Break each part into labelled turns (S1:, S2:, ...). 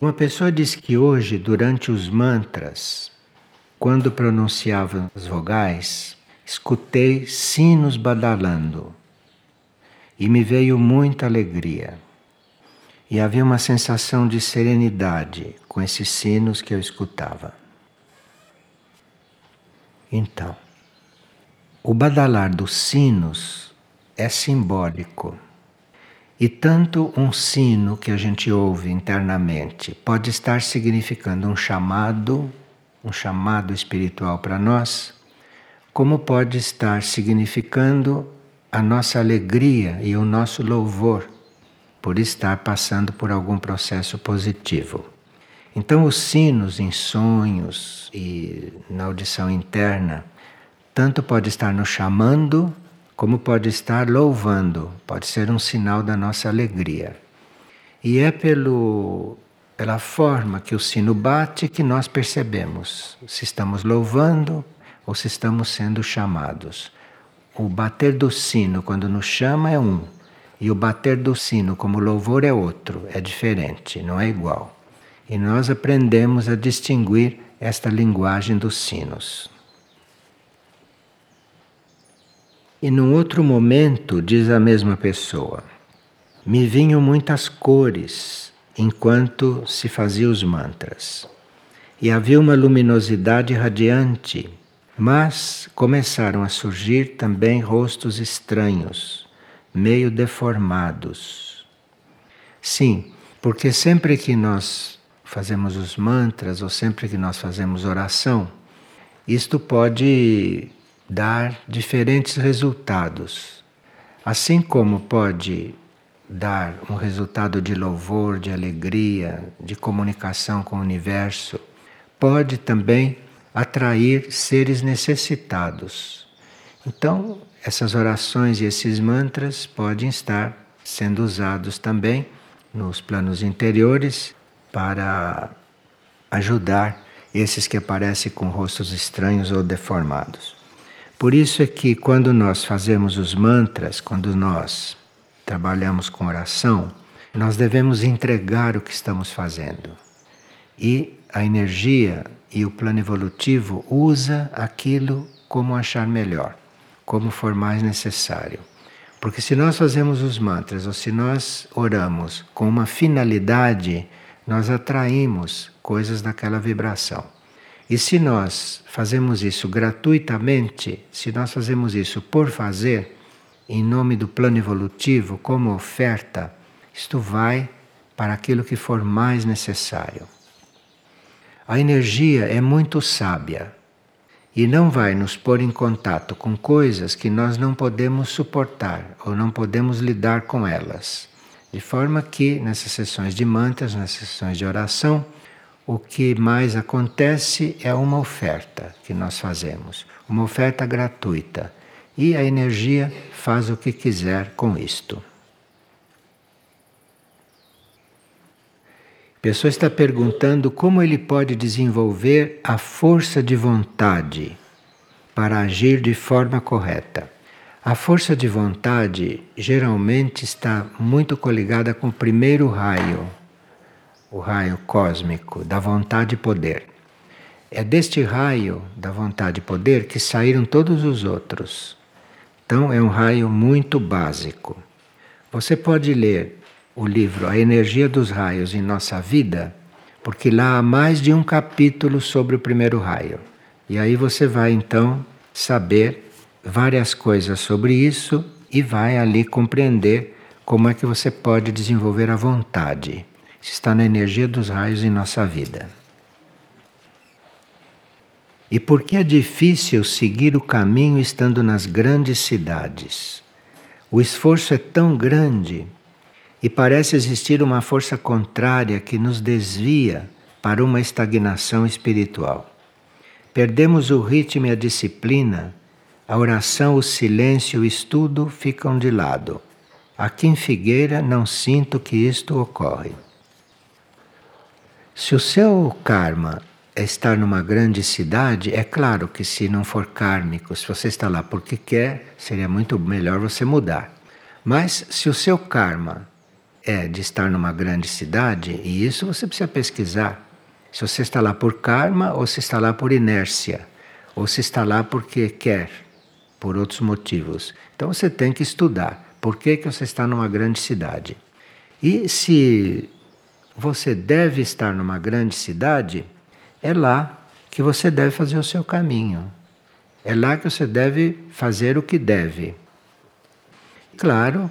S1: Uma pessoa diz que hoje, durante os mantras, quando pronunciava as vogais, escutei sinos badalando e me veio muita alegria. E havia uma sensação de serenidade com esses sinos que eu escutava. Então, o badalar dos sinos é simbólico. E tanto um sino que a gente ouve internamente pode estar significando um chamado, um chamado espiritual para nós, como pode estar significando a nossa alegria e o nosso louvor por estar passando por algum processo positivo. Então, os sinos em sonhos e na audição interna, tanto pode estar nos chamando, como pode estar louvando, pode ser um sinal da nossa alegria. E é pelo, pela forma que o sino bate que nós percebemos se estamos louvando ou se estamos sendo chamados. O bater do sino quando nos chama é um, e o bater do sino como louvor é outro, é diferente, não é igual. E nós aprendemos a distinguir esta linguagem dos sinos. E num outro momento, diz a mesma pessoa, me vinham muitas cores enquanto se fazia os mantras. E havia uma luminosidade radiante, mas começaram a surgir também rostos estranhos meio deformados. Sim, porque sempre que nós fazemos os mantras ou sempre que nós fazemos oração, isto pode dar diferentes resultados. Assim como pode dar um resultado de louvor, de alegria, de comunicação com o universo, pode também atrair seres necessitados. Então, essas orações e esses mantras podem estar sendo usados também nos planos interiores para ajudar esses que aparecem com rostos estranhos ou deformados. Por isso é que quando nós fazemos os mantras, quando nós trabalhamos com oração, nós devemos entregar o que estamos fazendo. E a energia e o plano evolutivo usa aquilo como achar melhor como for mais necessário. Porque se nós fazemos os mantras ou se nós oramos com uma finalidade, nós atraímos coisas daquela vibração. E se nós fazemos isso gratuitamente, se nós fazemos isso por fazer, em nome do plano evolutivo, como oferta, isto vai para aquilo que for mais necessário. A energia é muito sábia e não vai nos pôr em contato com coisas que nós não podemos suportar ou não podemos lidar com elas. De forma que nessas sessões de mantras, nessas sessões de oração, o que mais acontece é uma oferta que nós fazemos, uma oferta gratuita. E a energia faz o que quiser com isto. A pessoa está perguntando como ele pode desenvolver a força de vontade para agir de forma correta. A força de vontade geralmente está muito coligada com o primeiro raio, o raio cósmico da vontade e poder. É deste raio da vontade e poder que saíram todos os outros. Então é um raio muito básico. Você pode ler o livro A Energia dos Raios em Nossa Vida, porque lá há mais de um capítulo sobre o primeiro raio. E aí você vai então saber várias coisas sobre isso e vai ali compreender como é que você pode desenvolver a vontade. Isso está na energia dos raios em nossa vida. E por que é difícil seguir o caminho estando nas grandes cidades? O esforço é tão grande e parece existir uma força contrária que nos desvia para uma estagnação espiritual. Perdemos o ritmo e a disciplina, a oração, o silêncio o estudo ficam de lado. Aqui em Figueira não sinto que isto ocorre. Se o seu karma é estar numa grande cidade, é claro que se não for kármico, se você está lá porque quer, seria muito melhor você mudar. Mas se o seu karma é de estar numa grande cidade, e isso você precisa pesquisar. Se você está lá por karma ou se está lá por inércia, ou se está lá porque quer, por outros motivos. Então você tem que estudar por que, que você está numa grande cidade. E se você deve estar numa grande cidade, é lá que você deve fazer o seu caminho. É lá que você deve fazer o que deve. Claro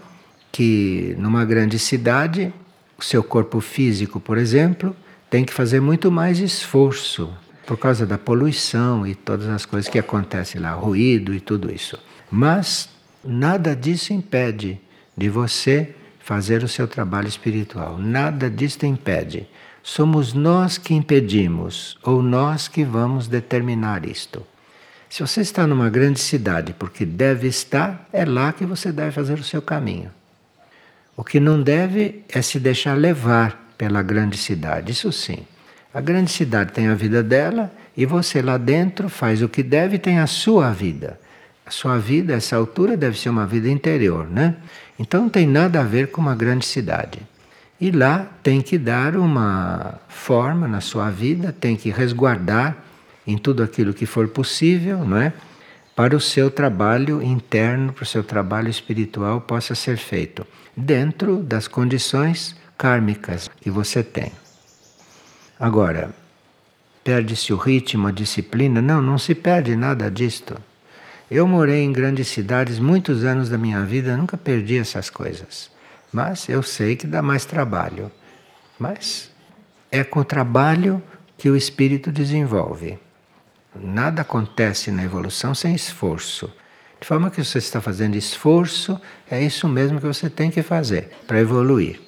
S1: que numa grande cidade, o seu corpo físico, por exemplo, tem que fazer muito mais esforço por causa da poluição e todas as coisas que acontecem lá, ruído e tudo isso. Mas nada disso impede de você fazer o seu trabalho espiritual. Nada disso impede. Somos nós que impedimos ou nós que vamos determinar isto. Se você está numa grande cidade porque deve estar, é lá que você deve fazer o seu caminho. O que não deve é se deixar levar pela grande cidade, isso sim. A grande cidade tem a vida dela e você lá dentro faz o que deve e tem a sua vida. A sua vida, essa altura, deve ser uma vida interior, né? Então não tem nada a ver com uma grande cidade. E lá tem que dar uma forma na sua vida, tem que resguardar em tudo aquilo que for possível, não é? Para o seu trabalho interno, para o seu trabalho espiritual possa ser feito dentro das condições kármicas que você tem. Agora, perde-se o ritmo, a disciplina? Não, não se perde nada disto. Eu morei em grandes cidades muitos anos da minha vida, nunca perdi essas coisas. Mas eu sei que dá mais trabalho. Mas é com o trabalho que o espírito desenvolve. Nada acontece na evolução sem esforço. De forma que você está fazendo esforço, é isso mesmo que você tem que fazer para evoluir.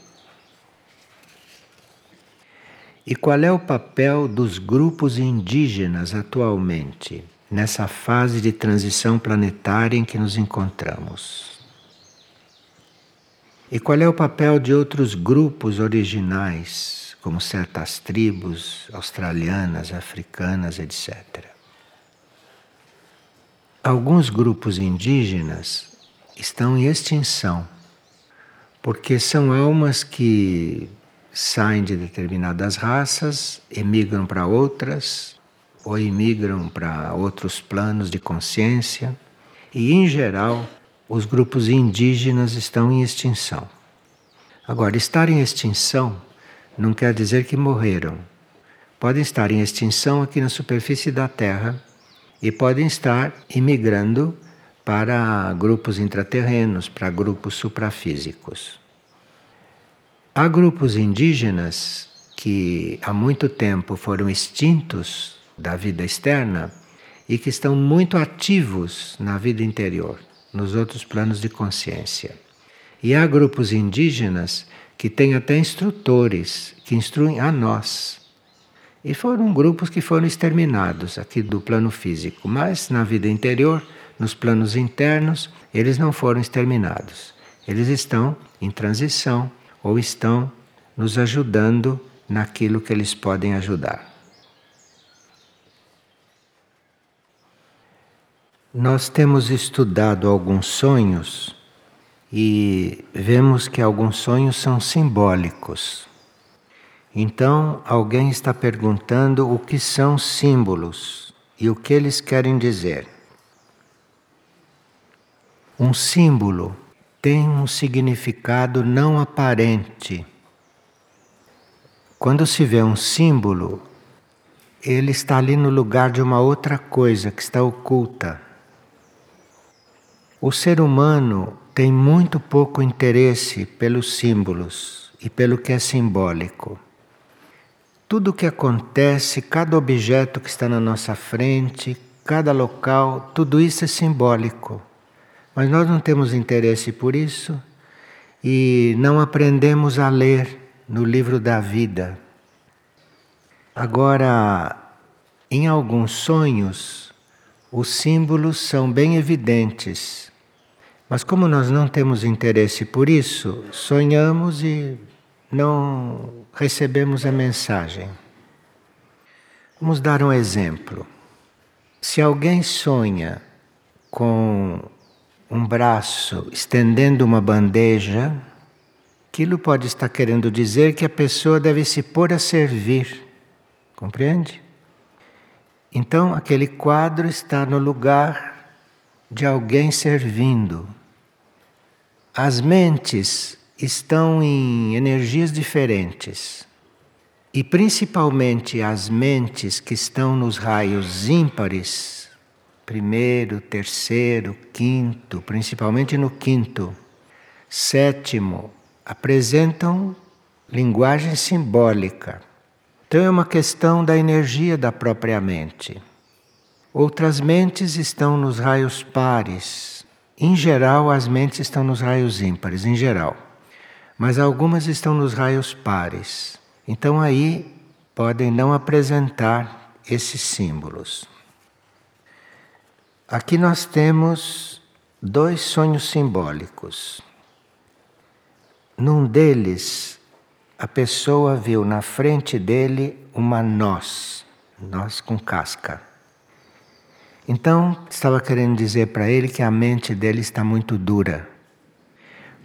S1: E qual é o papel dos grupos indígenas atualmente? Nessa fase de transição planetária em que nos encontramos. E qual é o papel de outros grupos originais, como certas tribos australianas, africanas, etc. Alguns grupos indígenas estão em extinção, porque são almas que saem de determinadas raças, emigram para outras, ou imigram para outros planos de consciência, e em geral os grupos indígenas estão em extinção. Agora, estar em extinção não quer dizer que morreram. Podem estar em extinção aqui na superfície da Terra e podem estar imigrando para grupos intraterrenos, para grupos suprafísicos. Há grupos indígenas que há muito tempo foram extintos da vida externa e que estão muito ativos na vida interior, nos outros planos de consciência. E há grupos indígenas que têm até instrutores que instruem a nós. E foram grupos que foram exterminados aqui do plano físico, mas na vida interior, nos planos internos, eles não foram exterminados. Eles estão em transição ou estão nos ajudando naquilo que eles podem ajudar. Nós temos estudado alguns sonhos e vemos que alguns sonhos são simbólicos. Então, alguém está perguntando o que são símbolos e o que eles querem dizer. Um símbolo tem um significado não aparente. Quando se vê um símbolo, ele está ali no lugar de uma outra coisa que está oculta. O ser humano tem muito pouco interesse pelos símbolos e pelo que é simbólico. Tudo o que acontece, cada objeto que está na nossa frente, cada local, tudo isso é simbólico. Mas nós não temos interesse por isso e não aprendemos a ler no livro da vida. Agora, em alguns sonhos, os símbolos são bem evidentes mas como nós não temos interesse por isso, sonhamos e não recebemos a mensagem. Vamos dar um exemplo. Se alguém sonha com um braço estendendo uma bandeja aquilo pode estar querendo dizer que a pessoa deve se pôr a servir. Compreende? Então, aquele quadro está no lugar de alguém servindo. As mentes estão em energias diferentes. E principalmente as mentes que estão nos raios ímpares, primeiro, terceiro, quinto, principalmente no quinto, sétimo, apresentam linguagem simbólica. Então é uma questão da energia da própria mente. Outras mentes estão nos raios pares. Em geral, as mentes estão nos raios ímpares, em geral. Mas algumas estão nos raios pares. Então aí podem não apresentar esses símbolos. Aqui nós temos dois sonhos simbólicos. Num deles, a pessoa viu na frente dele uma noz, noz com casca. Então, estava querendo dizer para ele que a mente dele está muito dura.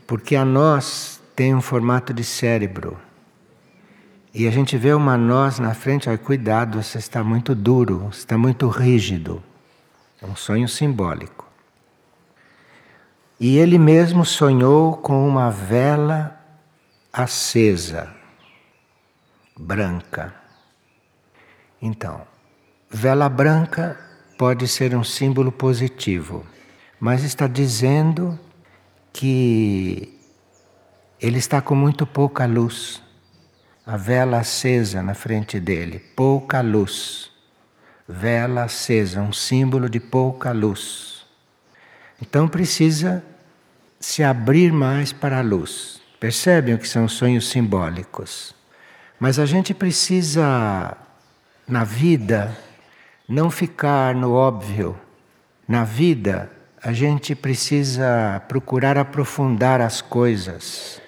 S1: Porque a noz tem um formato de cérebro. E a gente vê uma noz na frente, olha, cuidado, você está muito duro, está muito rígido. É um sonho simbólico. E ele mesmo sonhou com uma vela acesa, branca. Então, vela branca pode ser um símbolo positivo, mas está dizendo que ele está com muito pouca luz. A vela acesa na frente dele, pouca luz. Vela acesa, um símbolo de pouca luz. Então precisa se abrir mais para a luz. Percebem o que são sonhos simbólicos? Mas a gente precisa, na vida, não ficar no óbvio. Na vida, a gente precisa procurar aprofundar as coisas.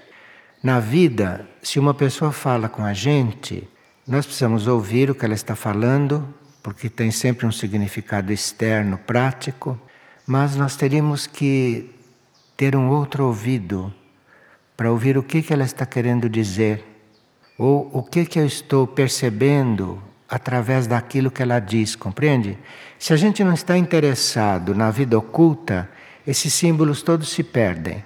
S1: Na vida, se uma pessoa fala com a gente, nós precisamos ouvir o que ela está falando, porque tem sempre um significado externo, prático, mas nós teríamos que ter um outro ouvido para ouvir o que, que ela está querendo dizer, ou o que, que eu estou percebendo através daquilo que ela diz, compreende? Se a gente não está interessado na vida oculta, esses símbolos todos se perdem.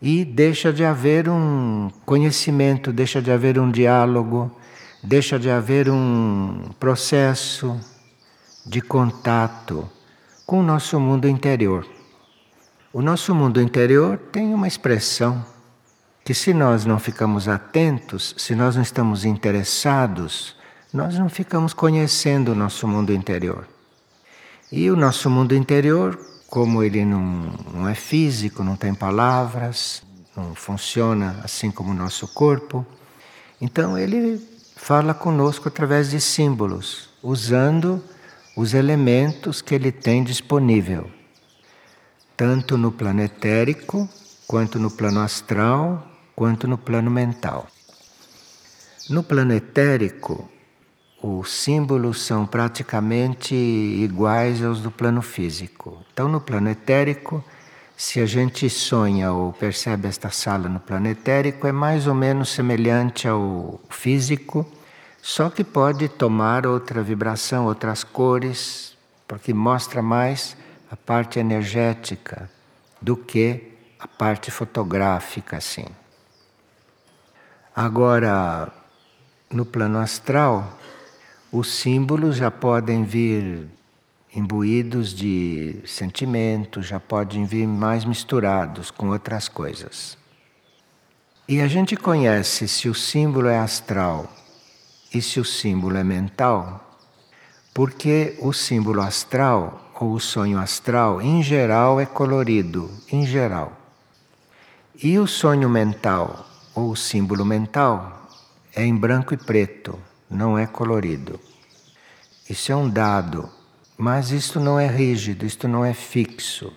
S1: E deixa de haver um conhecimento, deixa de haver um diálogo, deixa de haver um processo de contato com o nosso mundo interior. O nosso mundo interior tem uma expressão que se nós não ficamos atentos, se nós não estamos interessados, nós não ficamos conhecendo o nosso mundo interior. E o nosso mundo interior, como ele não, não é físico, não tem palavras, não funciona assim como o nosso corpo, então ele fala conosco através de símbolos, usando os elementos que ele tem disponível, tanto no plano etérico, quanto no plano astral, quanto no plano mental. No plano etérico, os símbolos são praticamente iguais aos do plano físico. Então, no plano etérico, se a gente sonha ou percebe esta sala no plano etérico, é mais ou menos semelhante ao físico, só que pode tomar outra vibração, outras cores, porque mostra mais a parte energética do que a parte fotográfica, assim. Agora, no plano astral, os símbolos já podem vir imbuídos de sentimentos, já podem vir mais misturados com outras coisas. E a gente conhece se o símbolo é astral e se o símbolo é mental, porque o símbolo astral ou o sonho astral, em geral, é colorido, em geral. E o sonho mental ou o símbolo mental é em branco e preto, não é colorido. Isso é um dado, mas isto não é rígido, isto não é fixo.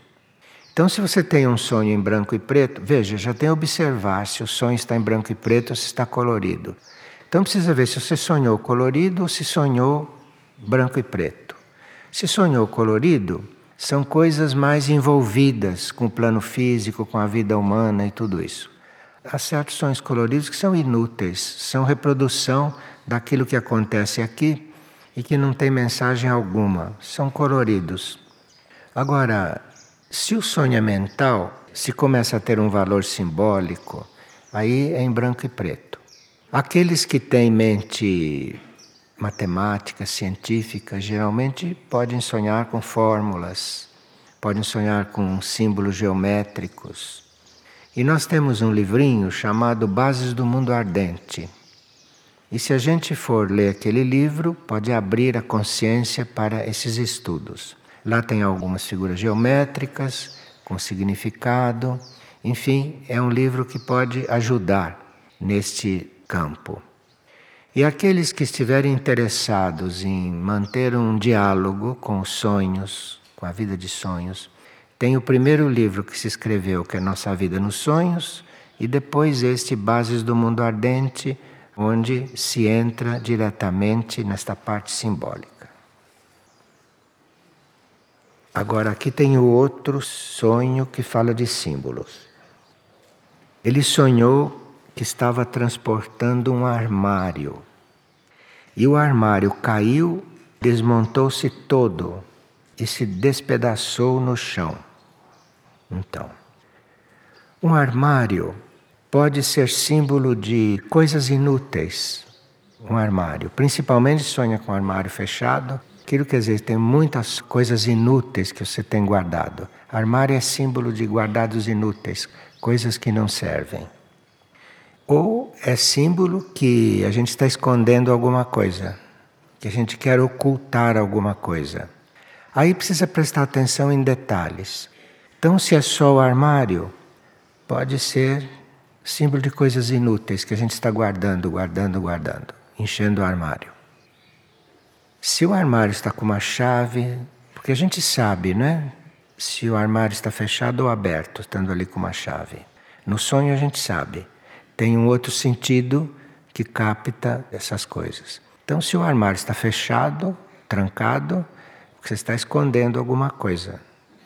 S1: Então, se você tem um sonho em branco e preto, veja, já tem que observar se o sonho está em branco e preto ou se está colorido. Então, precisa ver se você sonhou colorido ou se sonhou branco e preto. Se sonhou colorido, são coisas mais envolvidas com o plano físico, com a vida humana e tudo isso. há certos sonhos coloridos que são inúteis, são reprodução daquilo que acontece aqui e que não tem mensagem alguma, são coloridos. Agora, se o sonho é mental, se começa a ter um valor simbólico, aí é em branco e preto. Aqueles que têm mente matemática, científica, geralmente podem sonhar com fórmulas, podem sonhar com símbolos geométricos. E nós temos um livrinho chamado Bases do Mundo Ardente. E se a gente for ler aquele livro, pode abrir a consciência para esses estudos. Lá tem algumas figuras geométricas com significado. Enfim, é um livro que pode ajudar neste campo. E aqueles que estiverem interessados em manter um diálogo com os sonhos, com a vida de sonhos, tem o primeiro livro que se escreveu, que é Nossa Vida nos Sonhos, e depois este Bases do Mundo Ardente, onde se entra diretamente nesta parte simbólica. Agora, aqui tem o outro sonho que fala de símbolos. Ele sonhou que estava transportando um armário. E o armário caiu, desmontou-se todo e se despedaçou no chão. Então, um armário pode ser símbolo de coisas inúteis. Um armário, principalmente sonha com um armário fechado, aquilo quer dizer tem muitas coisas inúteis que você tem guardado. Armário é símbolo de guardados inúteis, coisas que não servem. Ou é símbolo que a gente está escondendo alguma coisa, que a gente quer ocultar alguma coisa. Aí precisa prestar atenção em detalhes. Então, se é só o armário, pode ser símbolo de coisas inúteis que a gente está guardando, guardando, guardando, enchendo o armário. Se o armário está com uma chave, porque a gente sabe, né? Se o armário está fechado ou aberto, estando ali com uma chave. No sonho a gente sabe tem um outro sentido que capta essas coisas. Então, se o armário está fechado, trancado, você está escondendo alguma coisa.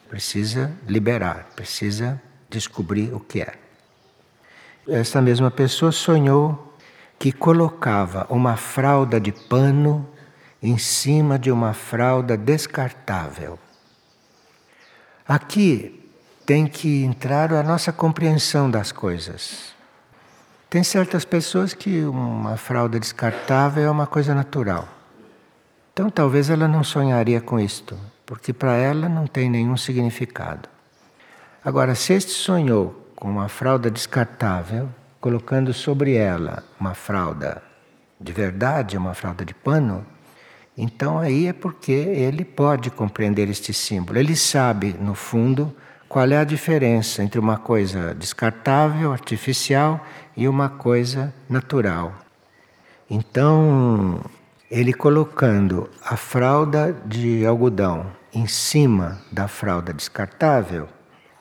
S1: Precisa liberar, precisa descobrir o que é. Essa mesma pessoa sonhou que colocava uma fralda de pano em cima de uma fralda descartável. Aqui tem que entrar a nossa compreensão das coisas. Tem certas pessoas que uma fralda descartável é uma coisa natural. Então talvez ela não sonharia com isto, porque para ela não tem nenhum significado. Agora, se este sonhou com uma fralda descartável, colocando sobre ela uma fralda de verdade, uma fralda de pano, então aí é porque ele pode compreender este símbolo. Ele sabe, no fundo, qual é a diferença entre uma coisa descartável, artificial e uma coisa natural. Então, ele colocando a fralda de algodão em cima da fralda descartável,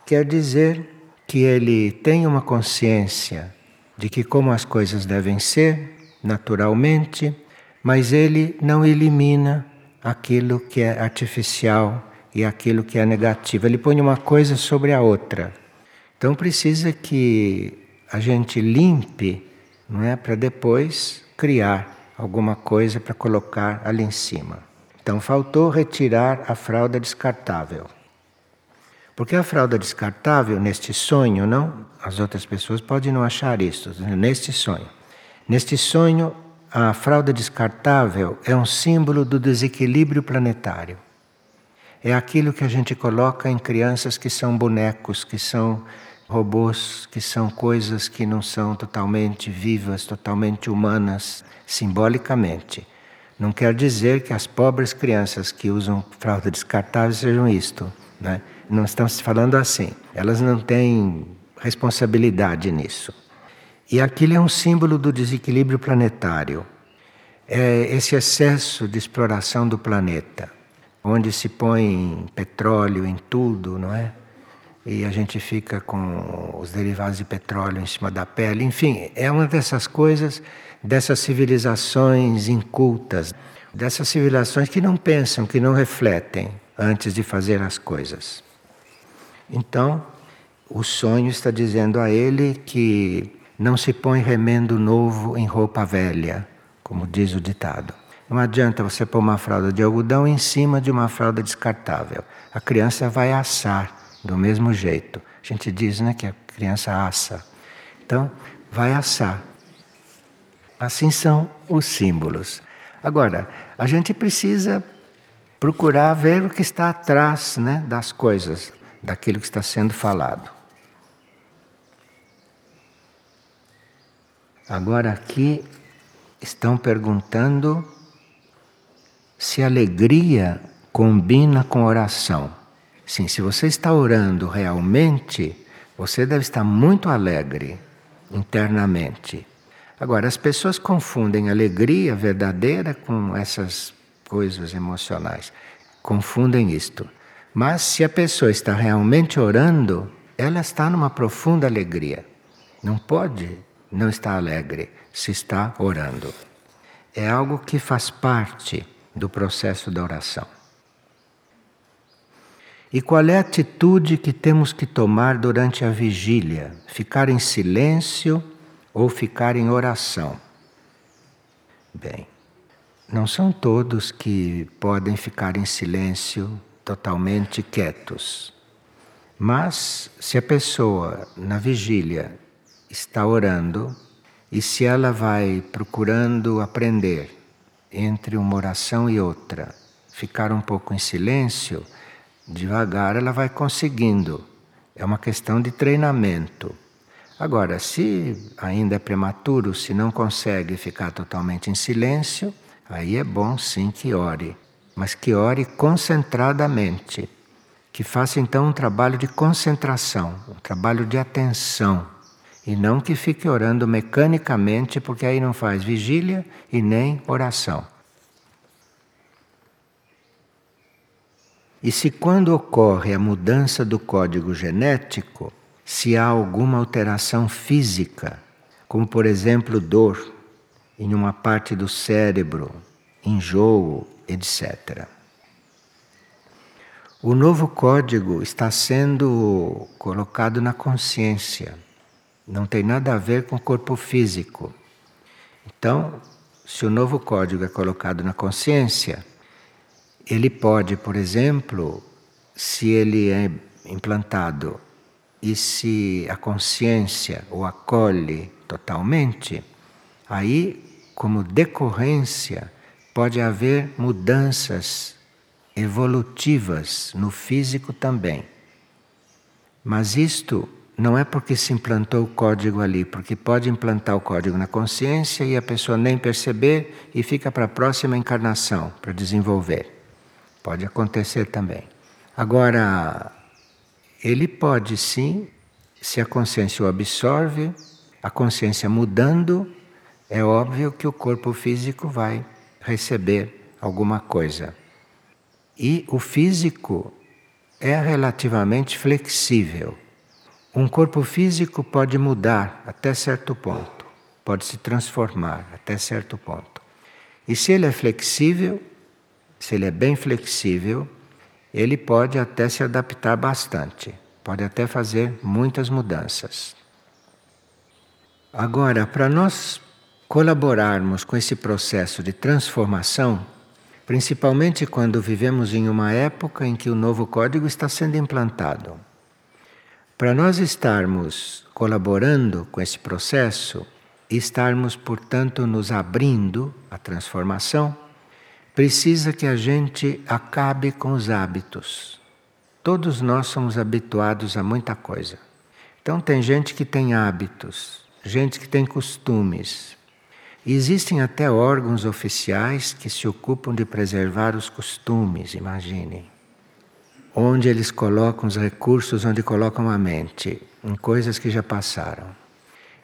S1: quer dizer que ele tem uma consciência de que como as coisas devem ser, naturalmente, mas ele não elimina aquilo que é artificial e aquilo que é negativo. Ele põe uma coisa sobre a outra. Então precisa que a gente limpe, não é, para depois criar alguma coisa para colocar ali em cima. Então faltou retirar a fralda descartável. Porque a fralda descartável, neste sonho, não, as outras pessoas podem não achar isso, neste sonho. Neste sonho, a fralda descartável é um símbolo do desequilíbrio planetário é aquilo que a gente coloca em crianças que são bonecos, que são robôs, que são coisas que não são totalmente vivas, totalmente humanas, simbolicamente. Não quer dizer que as pobres crianças que usam fralda descartável sejam isto. Né? Não estamos falando assim. Elas não têm responsabilidade nisso. E aquilo é um símbolo do desequilíbrio planetário. É esse excesso de exploração do planeta onde se põe petróleo em tudo, não é? E a gente fica com os derivados de petróleo em cima da pele. Enfim, é uma dessas coisas, dessas civilizações incultas, dessas civilizações que não pensam, que não refletem antes de fazer as coisas. Então, o sonho está dizendo a ele que não se põe remendo novo em roupa velha, como diz o ditado. Não adianta você pôr uma fralda de algodão em cima de uma fralda descartável. A criança vai assar do mesmo jeito. A gente diz né, que a criança assa. Então, vai assar. Assim são os símbolos. Agora, a gente precisa procurar ver o que está atrás né, das coisas, daquilo que está sendo falado. Agora aqui estão perguntando se alegria combina com oração. Sim, se você está orando realmente, você deve estar muito alegre internamente. Agora, as pessoas confundem alegria verdadeira com essas coisas emocionais. Confundem isto. Mas se a pessoa está realmente orando, ela está numa profunda alegria. Não pode não estar alegre se está orando. É algo que faz parte do processo da oração. E qual é a atitude que temos que tomar durante a vigília? Ficar em silêncio ou ficar em oração? Bem, não são todos que podem ficar em silêncio totalmente quietos. Mas se a pessoa na vigília está orando e se ela vai procurando aprender entre uma oração e outra, ficar um pouco em silêncio, devagar ela vai conseguindo. É uma questão de treinamento. Agora, se ainda é prematuro, se não consegue ficar totalmente em silêncio, aí é bom sim que ore, mas que ore concentradamente. Que faça então um trabalho de concentração, um trabalho de atenção e não que fique orando mecanicamente, porque aí não faz vigília e nem oração. E se quando ocorre a mudança do código genético, se há alguma alteração física, como por exemplo dor em uma parte do cérebro, enjoo, etc. O novo código está sendo colocado na consciência não tem nada a ver com o corpo físico. Então, se o novo código é colocado na consciência, ele pode, por exemplo, se ele é implantado e se a consciência o acolhe totalmente, aí, como decorrência, pode haver mudanças evolutivas no físico também. Mas isto não é porque se implantou o código ali, porque pode implantar o código na consciência e a pessoa nem perceber e fica para a próxima encarnação para desenvolver. Pode acontecer também. Agora, ele pode sim, se a consciência o absorve, a consciência mudando, é óbvio que o corpo físico vai receber alguma coisa. E o físico é relativamente flexível. Um corpo físico pode mudar até certo ponto, pode se transformar até certo ponto. E se ele é flexível, se ele é bem flexível, ele pode até se adaptar bastante, pode até fazer muitas mudanças. Agora, para nós colaborarmos com esse processo de transformação, principalmente quando vivemos em uma época em que o novo código está sendo implantado, para nós estarmos colaborando com esse processo e estarmos, portanto, nos abrindo à transformação, precisa que a gente acabe com os hábitos. Todos nós somos habituados a muita coisa. Então, tem gente que tem hábitos, gente que tem costumes. Existem até órgãos oficiais que se ocupam de preservar os costumes, imaginem onde eles colocam os recursos, onde colocam a mente, em coisas que já passaram.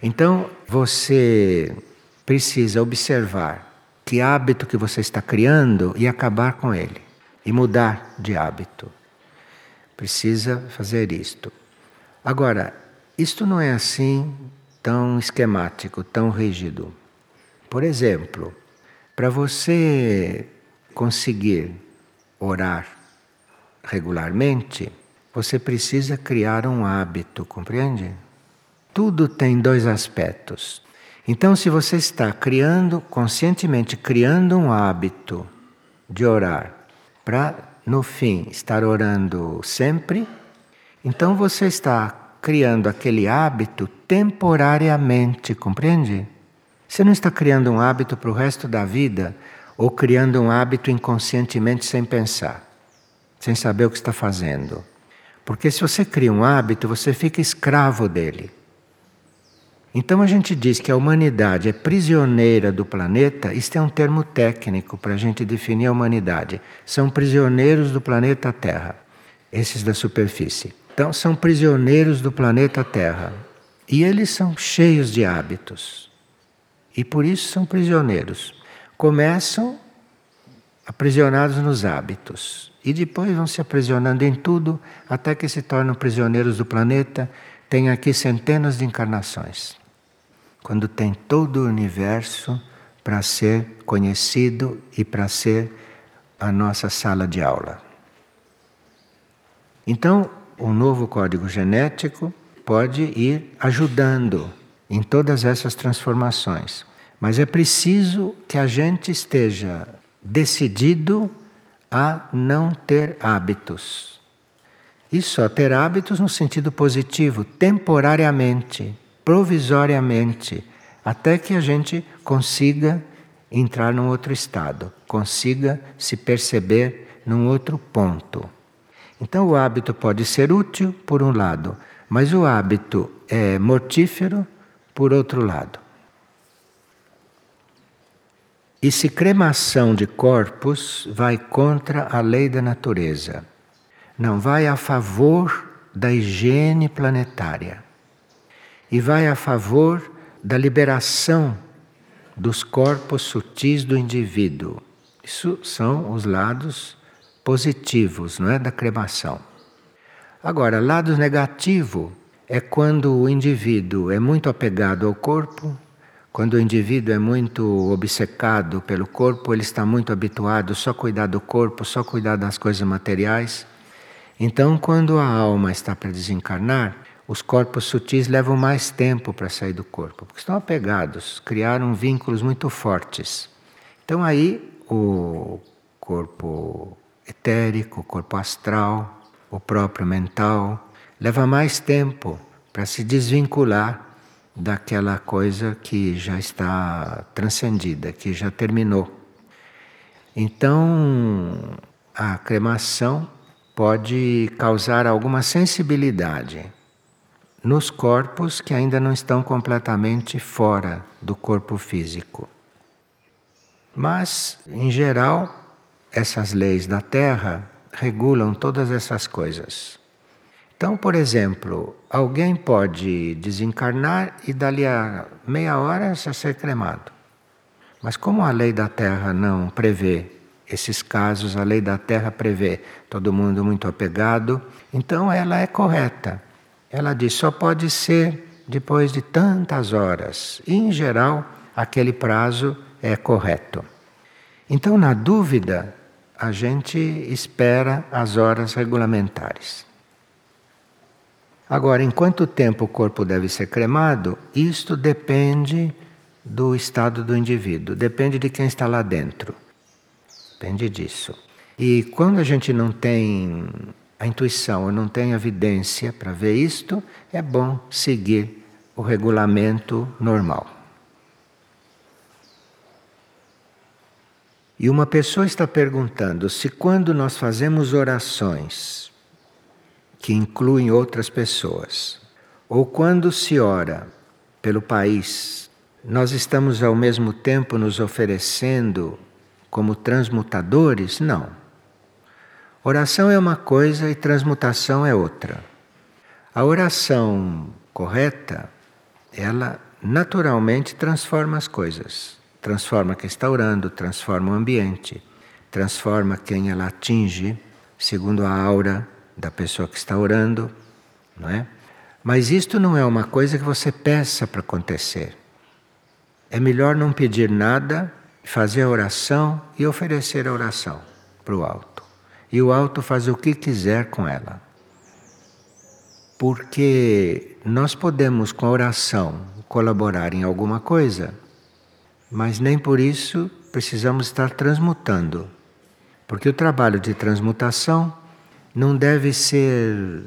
S1: Então, você precisa observar que hábito que você está criando e acabar com ele, e mudar de hábito. Precisa fazer isto. Agora, isto não é assim tão esquemático, tão rígido. Por exemplo, para você conseguir orar regularmente, você precisa criar um hábito, compreende? tudo tem dois aspectos. Então, se você está criando, conscientemente criando um hábito de orar, para no fim estar orando sempre, então você está criando aquele hábito temporariamente, compreende? Você não está criando um hábito para o resto da vida ou criando um hábito inconscientemente sem pensar, sem saber o que está fazendo. Porque se você cria um hábito, você fica escravo dele. Então a gente diz que a humanidade é prisioneira do planeta, isto é um termo técnico para a gente definir a humanidade. São prisioneiros do planeta Terra, esses da superfície. Então são prisioneiros do planeta Terra. E eles são cheios de hábitos. E por isso são prisioneiros. Começam aprisionados nos hábitos e depois vão se aprisionando em tudo até que se tornam prisioneiros do planeta. Tem aqui centenas de encarnações. Quando tem todo o universo para ser conhecido e para ser a nossa sala de aula. Então, o novo código genético pode ir ajudando em todas essas transformações. Mas é preciso que a gente esteja decidido a não ter hábitos. E só ter hábitos no sentido positivo, temporariamente, provisoriamente, até que a gente consiga entrar num outro estado, consiga se perceber num outro ponto. Então o hábito pode ser útil por um lado, mas o hábito é mortífero por outro lado. E se cremação de corpos vai contra a lei da natureza, não vai a favor da higiene planetária e vai a favor da liberação dos corpos sutis do indivíduo. Isso são os lados positivos, não é, da cremação. Agora, lado negativo é quando o indivíduo é muito apegado ao corpo, quando o indivíduo é muito obcecado pelo corpo, ele está muito habituado só a cuidar do corpo, só a cuidar das coisas materiais. Então, quando a alma está para desencarnar, os corpos sutis levam mais tempo para sair do corpo, porque estão apegados, criaram vínculos muito fortes. Então, aí o corpo etérico, o corpo astral, o próprio mental, leva mais tempo para se desvincular daquela coisa que já está transcendida, que já terminou. Então, a cremação pode causar alguma sensibilidade nos corpos que ainda não estão completamente fora do corpo físico. Mas, em geral, essas leis da Terra regulam todas essas coisas. Então, por exemplo, alguém pode desencarnar e dali a meia hora já ser cremado. Mas como a lei da Terra não prevê esses casos, a lei da Terra prevê todo mundo muito apegado, então ela é correta. Ela diz só pode ser depois de tantas horas. E, em geral, aquele prazo é correto. Então, na dúvida, a gente espera as horas regulamentares. Agora, em quanto tempo o corpo deve ser cremado, isto depende do estado do indivíduo, depende de quem está lá dentro. Depende disso. E quando a gente não tem a intuição, ou não tem evidência para ver isto, é bom seguir o regulamento normal. E uma pessoa está perguntando se quando nós fazemos orações que incluem outras pessoas. Ou quando se ora pelo país, nós estamos ao mesmo tempo nos oferecendo como transmutadores? Não. Oração é uma coisa e transmutação é outra. A oração correta, ela naturalmente transforma as coisas. Transforma quem está orando, transforma o ambiente, transforma quem ela atinge, segundo a aura da pessoa que está orando, não é? Mas isto não é uma coisa que você peça para acontecer. É melhor não pedir nada, fazer a oração e oferecer a oração para o alto. E o alto faz o que quiser com ela. Porque nós podemos com a oração colaborar em alguma coisa, mas nem por isso precisamos estar transmutando. Porque o trabalho de transmutação não deve ser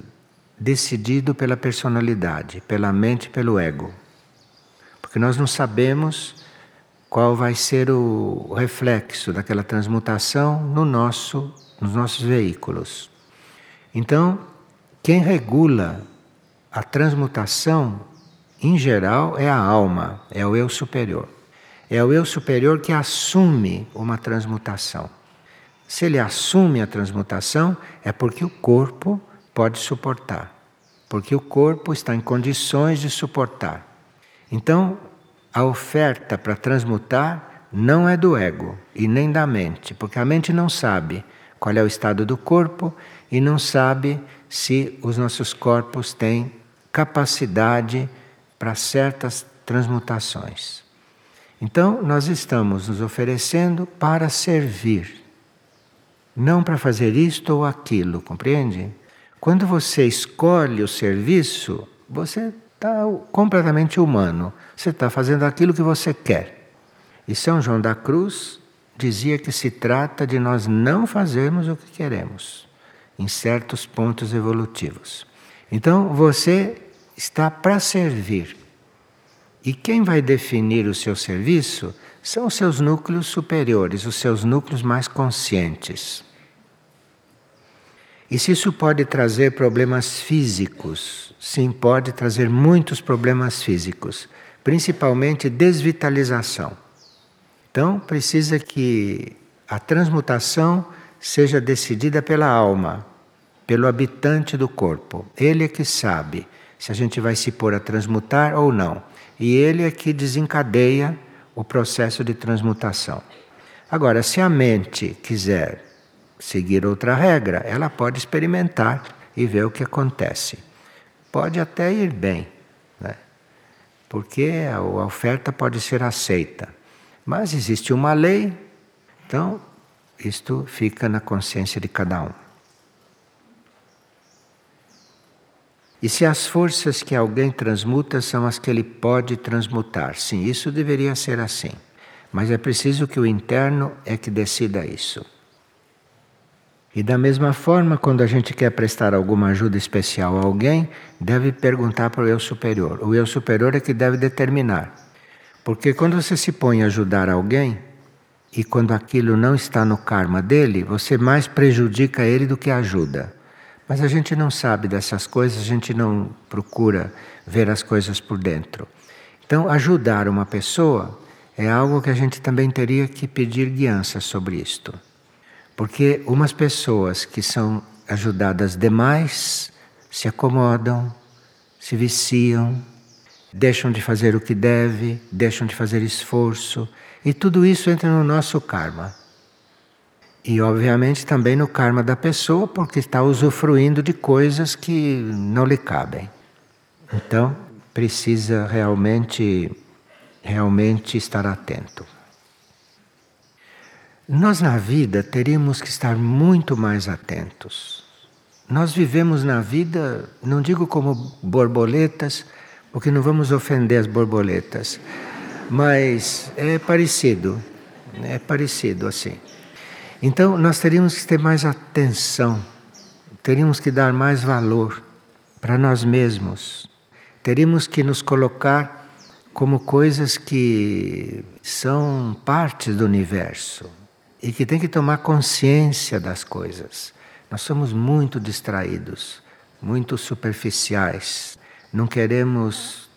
S1: decidido pela personalidade, pela mente, pelo ego. Porque nós não sabemos qual vai ser o reflexo daquela transmutação no nosso, nos nossos veículos. Então, quem regula a transmutação, em geral, é a alma, é o eu superior. É o eu superior que assume uma transmutação. Se ele assume a transmutação, é porque o corpo pode suportar, porque o corpo está em condições de suportar. Então, a oferta para transmutar não é do ego e nem da mente, porque a mente não sabe qual é o estado do corpo e não sabe se os nossos corpos têm capacidade para certas transmutações. Então, nós estamos nos oferecendo para servir, não para fazer isto ou aquilo, compreende? Quando você escolhe o serviço, você está completamente humano, você está fazendo aquilo que você quer. E São João da Cruz dizia que se trata de nós não fazermos o que queremos em certos pontos evolutivos. Então você está para servir. E quem vai definir o seu serviço são os seus núcleos superiores, os seus núcleos mais conscientes. E se isso pode trazer problemas físicos, sim, pode trazer muitos problemas físicos, principalmente desvitalização. Então, precisa que a transmutação seja decidida pela alma, pelo habitante do corpo. Ele é que sabe se a gente vai se pôr a transmutar ou não. E ele é que desencadeia o processo de transmutação. Agora, se a mente quiser seguir outra regra, ela pode experimentar e ver o que acontece. Pode até ir bem, né? porque a oferta pode ser aceita. Mas existe uma lei, então isto fica na consciência de cada um. E se as forças que alguém transmuta são as que ele pode transmutar? Sim, isso deveria ser assim. Mas é preciso que o interno é que decida isso. E da mesma forma, quando a gente quer prestar alguma ajuda especial a alguém, deve perguntar para o eu superior. O eu superior é que deve determinar. Porque quando você se põe a ajudar alguém, e quando aquilo não está no karma dele, você mais prejudica ele do que ajuda. Mas a gente não sabe dessas coisas, a gente não procura ver as coisas por dentro. Então, ajudar uma pessoa é algo que a gente também teria que pedir guiança sobre isto. Porque umas pessoas que são ajudadas demais se acomodam, se viciam, deixam de fazer o que deve, deixam de fazer esforço, e tudo isso entra no nosso karma. E, obviamente, também no karma da pessoa, porque está usufruindo de coisas que não lhe cabem. Então, precisa realmente, realmente estar atento. Nós, na vida, teríamos que estar muito mais atentos. Nós vivemos na vida, não digo como borboletas, porque não vamos ofender as borboletas, mas é parecido, é parecido assim. Então, nós teríamos que ter mais atenção, teríamos que dar mais valor para nós mesmos, teríamos que nos colocar como coisas que são partes do universo e que tem que tomar consciência das coisas. Nós somos muito distraídos, muito superficiais, não queremos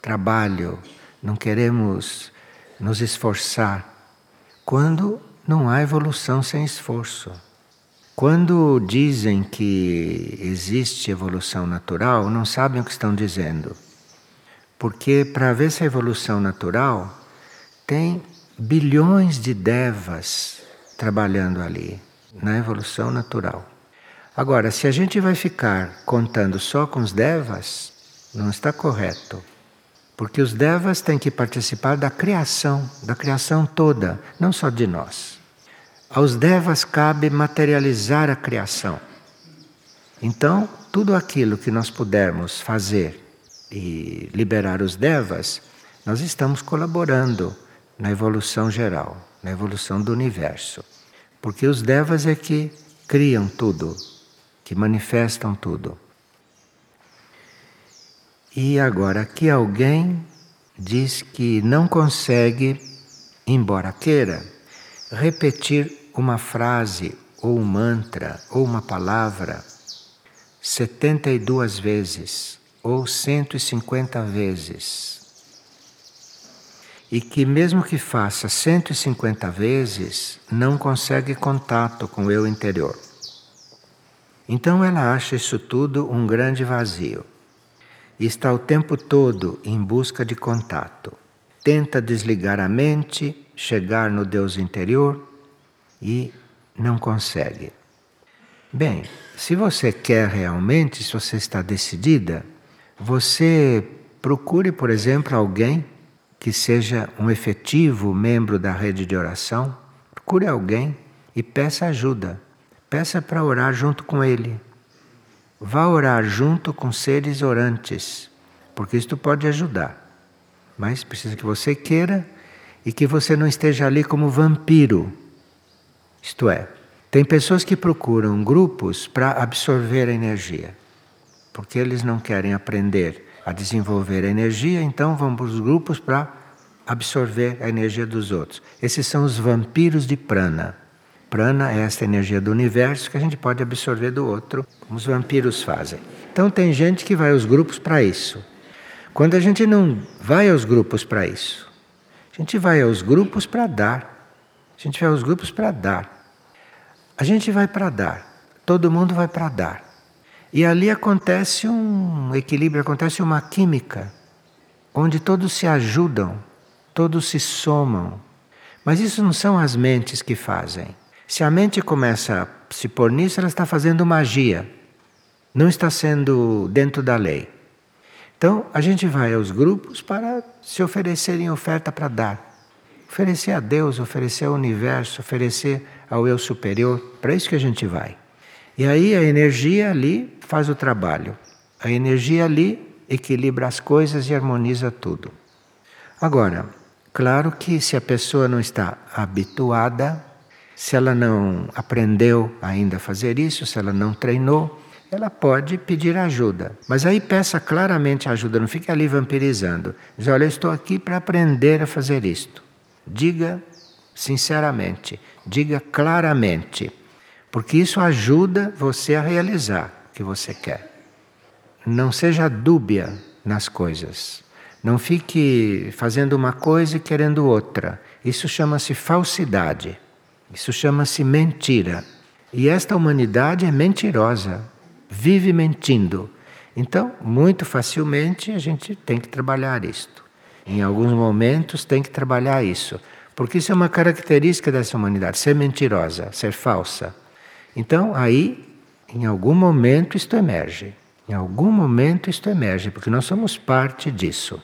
S1: trabalho, não queremos nos esforçar. Quando não há evolução sem esforço. Quando dizem que existe evolução natural, não sabem o que estão dizendo. Porque para ver essa evolução natural, tem bilhões de devas trabalhando ali, na evolução natural. Agora, se a gente vai ficar contando só com os devas, não está correto. Porque os devas têm que participar da criação, da criação toda, não só de nós. Aos devas cabe materializar a criação. Então, tudo aquilo que nós pudermos fazer e liberar os devas, nós estamos colaborando na evolução geral, na evolução do universo. Porque os devas é que criam tudo, que manifestam tudo. E agora, aqui alguém diz que não consegue, embora queira, repetir uma frase ou um mantra ou uma palavra 72 vezes ou 150 vezes. E que, mesmo que faça 150 vezes, não consegue contato com o eu interior. Então ela acha isso tudo um grande vazio. E está o tempo todo em busca de contato. Tenta desligar a mente, chegar no Deus interior e não consegue. Bem, se você quer realmente, se você está decidida, você procure, por exemplo, alguém que seja um efetivo membro da rede de oração. Procure alguém e peça ajuda. Peça para orar junto com ele. Vá orar junto com seres orantes, porque isto pode ajudar. Mas precisa que você queira e que você não esteja ali como vampiro. Isto é, tem pessoas que procuram grupos para absorver a energia porque eles não querem aprender a desenvolver a energia, então vão para os grupos para absorver a energia dos outros. Esses são os vampiros de prana. Prana é esta energia do universo que a gente pode absorver do outro, como os vampiros fazem. Então tem gente que vai aos grupos para isso. Quando a gente não vai aos grupos para isso, a gente vai aos grupos para dar. A gente vai aos grupos para dar. A gente vai para dar. Todo mundo vai para dar. E ali acontece um equilíbrio, acontece uma química, onde todos se ajudam, todos se somam. Mas isso não são as mentes que fazem. Se a mente começa a se pôr nisso, ela está fazendo magia, não está sendo dentro da lei. Então, a gente vai aos grupos para se oferecer em oferta para dar. Oferecer a Deus, oferecer ao universo, oferecer ao eu superior. Para isso que a gente vai. E aí a energia ali faz o trabalho. A energia ali equilibra as coisas e harmoniza tudo. Agora, claro que se a pessoa não está habituada, se ela não aprendeu ainda a fazer isso, se ela não treinou, ela pode pedir ajuda. Mas aí peça claramente ajuda, não fique ali vampirizando. Diz, olha, eu estou aqui para aprender a fazer isto. Diga sinceramente, diga claramente. Porque isso ajuda você a realizar o que você quer. Não seja dúbia nas coisas. Não fique fazendo uma coisa e querendo outra. Isso chama-se falsidade. Isso chama-se mentira. E esta humanidade é mentirosa. Vive mentindo. Então, muito facilmente a gente tem que trabalhar isto. Em alguns momentos tem que trabalhar isso. Porque isso é uma característica dessa humanidade, ser mentirosa, ser falsa. Então, aí, em algum momento, isto emerge. Em algum momento, isto emerge, porque nós somos parte disso.